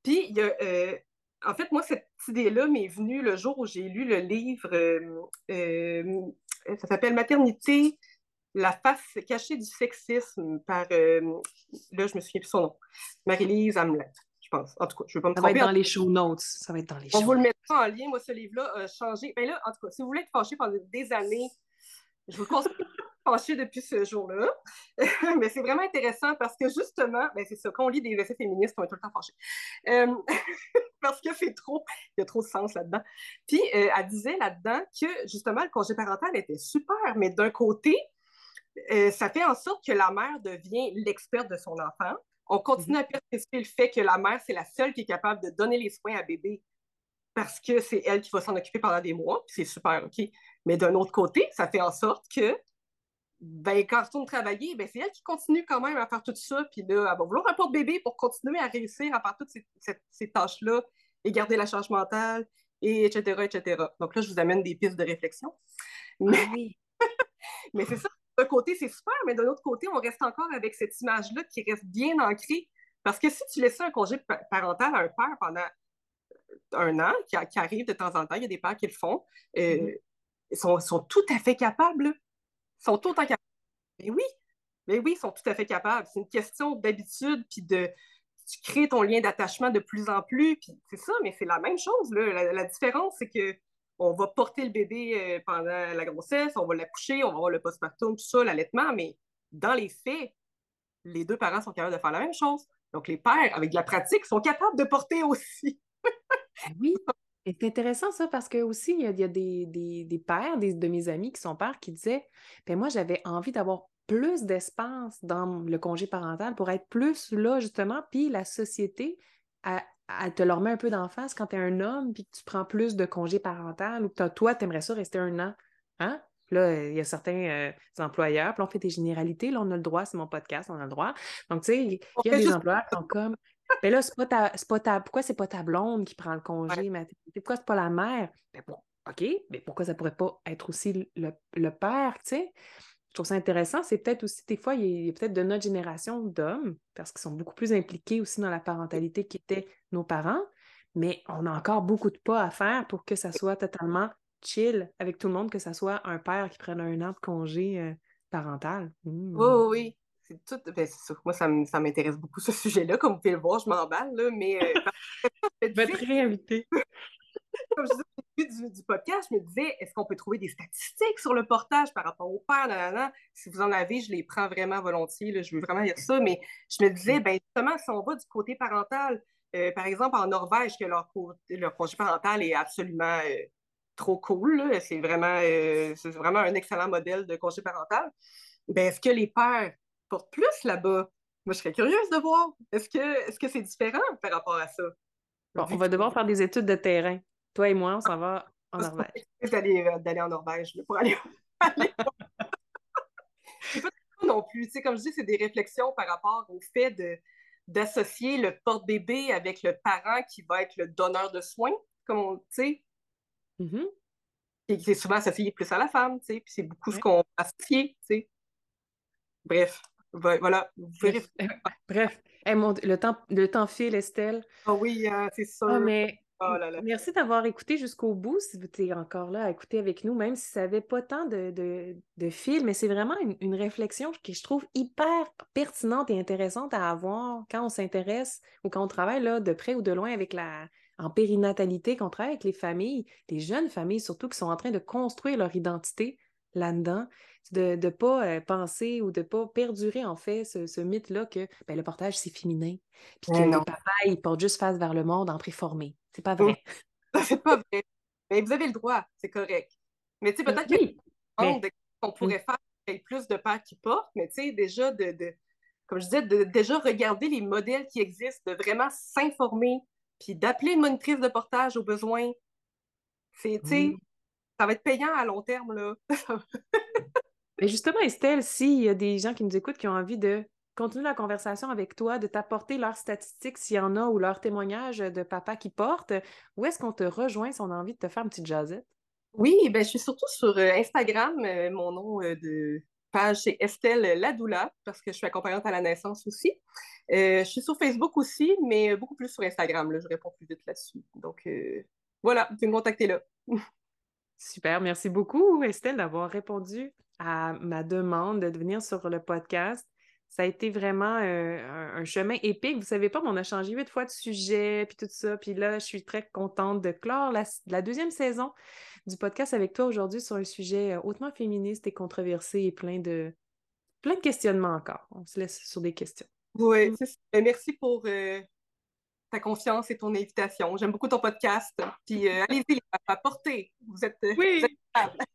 Puis, y a, euh, en fait, moi, cette idée-là m'est venue le jour où j'ai lu le livre, euh, ça s'appelle Maternité, la face cachée du sexisme par, là, je me souviens plus son nom, Marie-Lise Hamlet je pense. En tout cas, je ne vais pas me tromper. Ça va être dans les show notes. Ça va être dans les On vous le mettra en lien. Moi, ce livre-là a changé. Mais ben là, en tout cas, si vous voulez être fâché pendant des années, je vous conseille de fâcher depuis ce jour-là. Mais c'est vraiment intéressant parce que justement, ben c'est ça, quand on lit des essais féministes, on est tout le temps fâché. Euh, parce que c'est trop, il y a trop de sens là-dedans. Puis, euh, elle disait là-dedans que justement, le congé parental était super, mais d'un côté, euh, ça fait en sorte que la mère devient l'experte de son enfant. On continue mhm. à persister le fait que la mère, c'est la seule qui est capable de donner les soins à bébé parce que c'est elle qui va s'en occuper pendant des mois, puis c'est super, OK. Mais d'un autre côté, ça fait en sorte que, ben, quand elle retourne travailler, ben, c'est elle qui continue quand même à faire tout ça, puis là, elle va vouloir un porte-bébé pour continuer à réussir à faire toutes ces, tâches-là et garder la charge mentale, et etc., etc. Donc là, je vous amène des pistes de réflexion. Mais, oui. mais c'est ça, d'un côté, c'est super, mais d'un autre côté, on reste encore avec cette image-là qui reste bien ancrée. Parce que si tu laissais un congé parental à un père pendant un an, qui, arrive de temps en temps, il y a des pères qui le font, euh, mm-hmm. ils sont, tout à fait capables. Ils sont tout capables. Mais oui, mais oui, ils sont tout à fait capables. C'est une question d'habitude, puis de tu crées ton lien d'attachement de plus en plus, puis c'est ça, mais c'est la même chose. la différence, c'est que on va porter le bébé euh, pendant la grossesse, on va l'accoucher, on va avoir le postpartum, tout ça, l'allaitement, mais dans les faits, les deux parents sont capables de faire la même chose. Donc, les pères, avec de la pratique, sont capables de porter aussi. oui. C'est intéressant ça parce que aussi, il y a, des, pères, des, de mes amis qui sont pères qui disaient ben moi, j'avais envie d'avoir plus d'espace dans le congé parental pour être plus là, justement, puis la société a, elle te leur met un peu d'en face quand tu es un homme puis que tu prends plus de congés parental ou que toi, tu aimerais ça rester un an. Hein? Là, il y a certains euh, employeurs, puis on fait des généralités, là, on a le droit, c'est mon podcast, on a le droit. Donc, tu sais, il y a des employeurs qui sont comme Mais ben là, c'est pas ta, pas ta, pourquoi c'est pas ta blonde qui prend le congé Pourquoi c'est pas la mère? Ben bon, OK, mais pourquoi ça pourrait pas être aussi le, le père, tu sais? Je trouve ça intéressant. C'est peut-être aussi, des fois, il y a, peut-être de notre génération d'hommes, parce qu'ils sont beaucoup plus impliqués aussi dans la parentalité qu'étaient nos parents, mais on a encore beaucoup de pas à faire pour que ça soit totalement chill avec tout le monde, que ça soit un père qui prenne un an de congé euh, parental. Mmh. Oui, oui. C'est tout. Ben, Moi, ça m'intéresse beaucoup ce sujet-là. Comme vous pouvez le voir, je m'emballe, là, mais. Euh, je vais te réinviter. Comme je début du, podcast, je me disais, est-ce qu'on peut trouver des statistiques sur le portage par rapport au père? Si vous en avez, je les prends vraiment volontiers. je veux vraiment lire ça. Mais je me disais, ben, justement, si on va du côté parental, euh, par exemple, en Norvège, que leur, leur congé parental est absolument euh, trop cool. C'est vraiment, euh, vraiment un excellent modèle de congé parental. Ben, est-ce que les pères portent plus là-bas? Moi, je serais curieuse de voir. Est-ce que c'est -ce c'est différent par rapport à ça? on va devoir faire des études de terrain. Toi et moi, on s'en va en Norvège. D'aller, euh, d'aller en Norvège pour aller. Non plus. Tu sais, comme je dis, c'est des réflexions par rapport au fait de d'associer le porte-bébé avec le parent qui va être le donneur de soins, comme on, tu sais. Mm-hmm. Et souvent associé plus à la femme, tu sais, puis c'est beaucoup ce qu'on associe, tu sais. Bref, voilà. Bref, Bref. le, temps, le temps file, Estelle. Ah oui, hein, c'est ça. Ah, mais Oh merci d'avoir écouté jusqu'au bout, si vous êtes encore là à écouter avec nous, même si ça n'avait pas tant de, de, fil, mais c'est vraiment une, réflexion que je trouve hyper pertinente et intéressante à avoir quand on s'intéresse ou quand on travaille là, de près ou de loin avec la en périnatalité, qu'on travaille avec les familles, les jeunes familles surtout qui sont en train de construire leur identité là-dedans, de ne pas euh, penser ou de ne pas perdurer en fait ce, mythe-là que ben, le portage c'est féminin, puis que le papa il porte juste face vers le monde en préformé. C'est pas vrai. c'est pas vrai. Mais vous avez le droit, c'est correct. Mais tu sais, peut-être oui, qu'on pourrait faire plus de pères qui portent, mais tu sais, déjà de, de, comme je disais, de déjà regarder les modèles qui existent, de vraiment s'informer, puis d'appeler une monitrice de portage au besoin. C'est, tu sais, ça va être payant à long terme, là. Mais justement, Estelle, s'il y a des gens qui nous écoutent qui ont envie de continuer la conversation avec toi, de t'apporter leurs statistiques s'il y en a ou leurs témoignages de papa qui porte, où est-ce qu'on te rejoint si on a envie de te faire une petite jasette? Oui, ben, je suis surtout sur euh, Instagram. Euh, mon nom euh, de page, c'est Estelle Ladoula, parce que je suis accompagnante à la naissance aussi. je suis sur Facebook aussi, mais beaucoup plus sur Instagram. Là, je réponds plus vite là-dessus. Donc, voilà, vous pouvez me contacter là. Super, merci beaucoup, Estelle, d'avoir répondu à ma demande de venir sur le podcast. Ça a été vraiment euh, un, chemin épique. Vous savez pas, mais on a changé huit fois de sujet, puis tout ça. Puis là, je suis très contente de clore la, deuxième saison du podcast avec toi aujourd'hui sur un sujet euh, hautement féministe et controversé et plein de, plein de questionnements encore. On se laisse sur des questions. Oui, ben, merci pour euh, ta confiance et ton invitation. J'aime beaucoup ton podcast. Puis allez-y, apportez. Vous êtes, oui. Vous êtes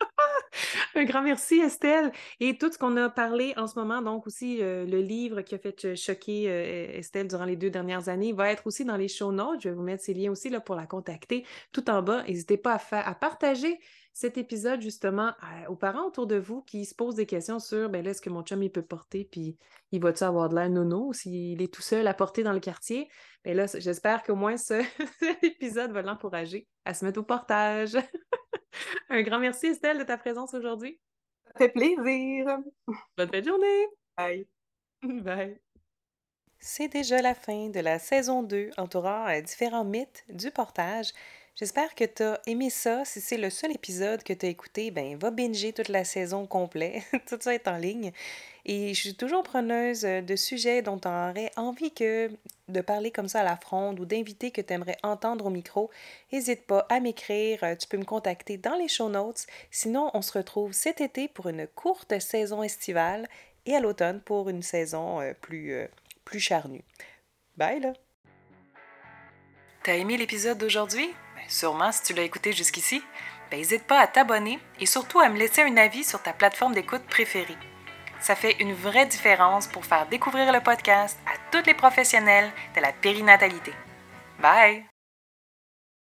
un grand merci, Estelle. Et tout ce qu'on a parlé en ce moment, donc aussi euh, le livre qui a fait choquer euh, Estelle durant les deux dernières années, va être aussi dans les show notes. Je vais vous mettre ces liens aussi là, pour la contacter tout en bas. N'hésitez pas à, à partager cet épisode justement aux parents autour de vous qui se posent des questions sur ben là, est-ce que mon chum il peut porter, puis il va-tu avoir de l'air nono s'il est tout seul à porter dans le quartier? Mais ben là, j'espère qu'au moins ce, cet épisode va l'encourager à se mettre au portage. Un grand merci, Estelle, de ta présence aujourd'hui. Ça fait plaisir. Bonne fin de journée. Bye. Bye. C'est déjà la fin de la saison 2 entourant euh, différents mythes du portage. J'espère que tu as aimé ça. Si c'est le seul épisode que tu as écouté, ben va binger toute la saison complète. Tout ça est en ligne. Et je suis toujours preneuse euh, de sujets dont tu aurais envie que de parler comme ça à la fronde ou d'inviter que tu aimerais entendre au micro. N'hésite pas à m'écrire. Euh, tu peux me contacter dans les show notes. Sinon, on se retrouve cet été pour une courte saison estivale et à l'automne pour une saison euh, plus, plus charnue. Bye là! T'as aimé l'épisode d'aujourd'hui? Sûrement si tu l'as écouté jusqu'ici, ben, n'hésite pas à t'abonner et surtout à me laisser un avis sur ta plateforme d'écoute préférée. Ça fait une vraie différence pour faire découvrir le podcast à tous les professionnels de la périnatalité. Bye!